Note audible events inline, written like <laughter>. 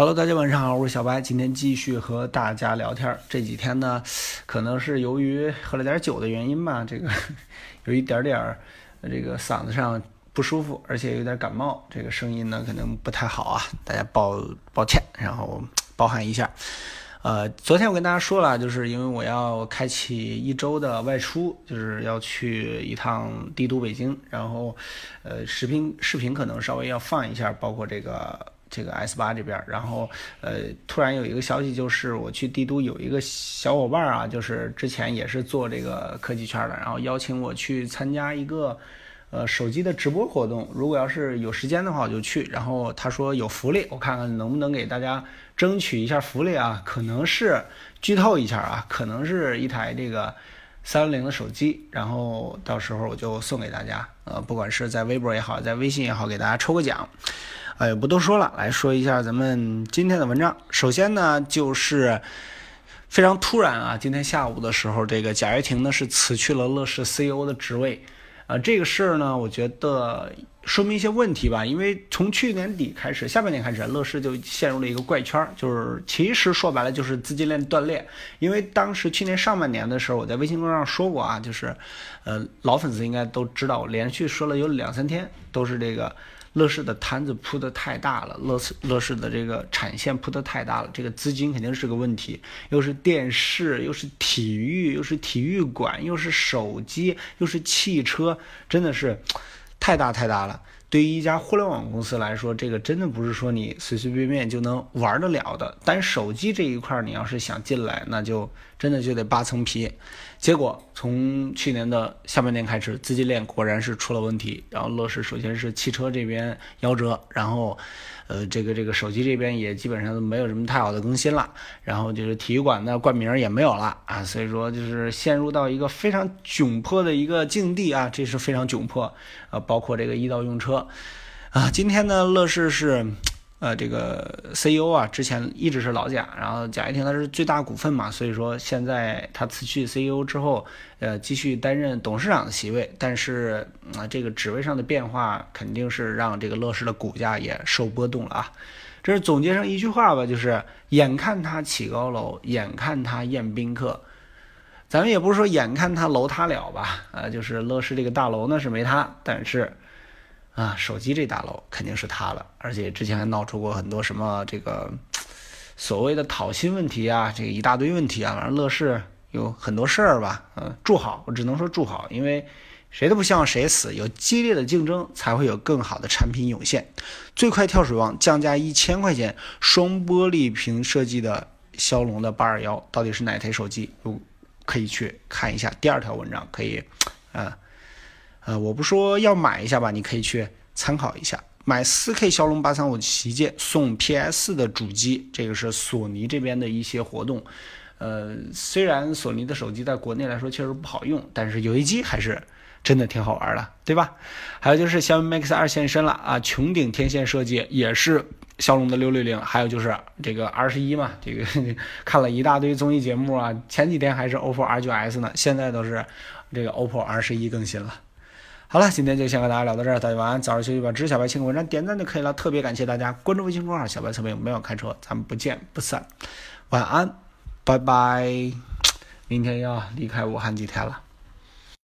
Hello，大家晚上好，我是小白，今天继续和大家聊天。这几天呢，可能是由于喝了点酒的原因吧，这个 <laughs> 有一点点儿这个嗓子上不舒服，而且有点感冒，这个声音呢可能不太好啊，大家抱抱歉，然后包涵一下。呃，昨天我跟大家说了，就是因为我要开启一周的外出，就是要去一趟帝都北京，然后呃视频视频可能稍微要放一下，包括这个。这个 S 八这边，然后呃，突然有一个消息，就是我去帝都有一个小伙伴啊，就是之前也是做这个科技圈的，然后邀请我去参加一个呃手机的直播活动。如果要是有时间的话，我就去。然后他说有福利，我看看能不能给大家争取一下福利啊？可能是剧透一下啊，可能是一台这个三六零的手机，然后到时候我就送给大家。呃，不管是在微博也好，在微信也好，给大家抽个奖。哎，不多说了，来说一下咱们今天的文章。首先呢，就是非常突然啊，今天下午的时候，这个贾跃亭呢是辞去了乐视 CEO 的职位。啊，这个事儿呢，我觉得说明一些问题吧。因为从去年底开始，下半年开始，乐视就陷入了一个怪圈，就是其实说白了就是资金链断裂。因为当时去年上半年的时候，我在微信公众上说过啊，就是呃老粉丝应该都知道，我连续说了有两三天都是这个。乐视的摊子铺的太大了，乐视乐视的这个产线铺的太大了，这个资金肯定是个问题。又是电视，又是体育，又是体育馆，又是手机，又是汽车，真的是太大太大了。对于一家互联网公司来说，这个真的不是说你随随便便就能玩得了的。但手机这一块，你要是想进来，那就真的就得扒层皮。结果从去年的下半年开始，资金链果然是出了问题。然后乐视首先是汽车这边夭折，然后，呃，这个这个手机这边也基本上都没有什么太好的更新了。然后就是体育馆的冠名也没有了啊，所以说就是陷入到一个非常窘迫的一个境地啊，这是非常窘迫。呃，包括这个易到用车，啊，今天呢，乐视是。呃，这个 CEO 啊，之前一直是老贾，然后贾跃亭他是最大股份嘛，所以说现在他辞去 CEO 之后，呃，继续担任董事长的席位，但是啊，这个职位上的变化肯定是让这个乐视的股价也受波动了啊。这是总结成一句话吧，就是眼看他起高楼，眼看他宴宾客，咱们也不是说眼看他楼塌了吧，呃，就是乐视这个大楼呢是没塌，但是。啊，手机这大楼肯定是塌了，而且之前还闹出过很多什么这个所谓的讨薪问题啊，这个一大堆问题啊。反正乐视有很多事儿吧，嗯，祝好，我只能说祝好，因为谁都不希望谁死，有激烈的竞争才会有更好的产品涌现。最快跳水王降价一千块钱，双玻璃屏设计的骁龙的八二幺到底是哪台手机？可以去看一下第二条文章，可以，嗯。呃我不说要买一下吧，你可以去参考一下。买 4K 骁龙八三五旗舰送 PS 的主机，这个是索尼这边的一些活动。呃，虽然索尼的手机在国内来说确实不好用，但是游戏机还是真的挺好玩的，对吧？还有就是小米 Max 二现身了啊，穹顶天线设计也是骁龙的六六零。还有就是这个 R 十一嘛，这个看了一大堆综艺节目啊，前几天还是 OPPO R 九 S 呢，现在都是这个 OPPO R 十一更新了。好了，今天就先和大家聊到这儿，大家晚安，早点休息吧。支持小白青文章点赞就可以了，特别感谢大家关注微信公众号“小白测评”，没有开车，咱们不见不散。晚安，拜拜。明天要离开武汉几天了。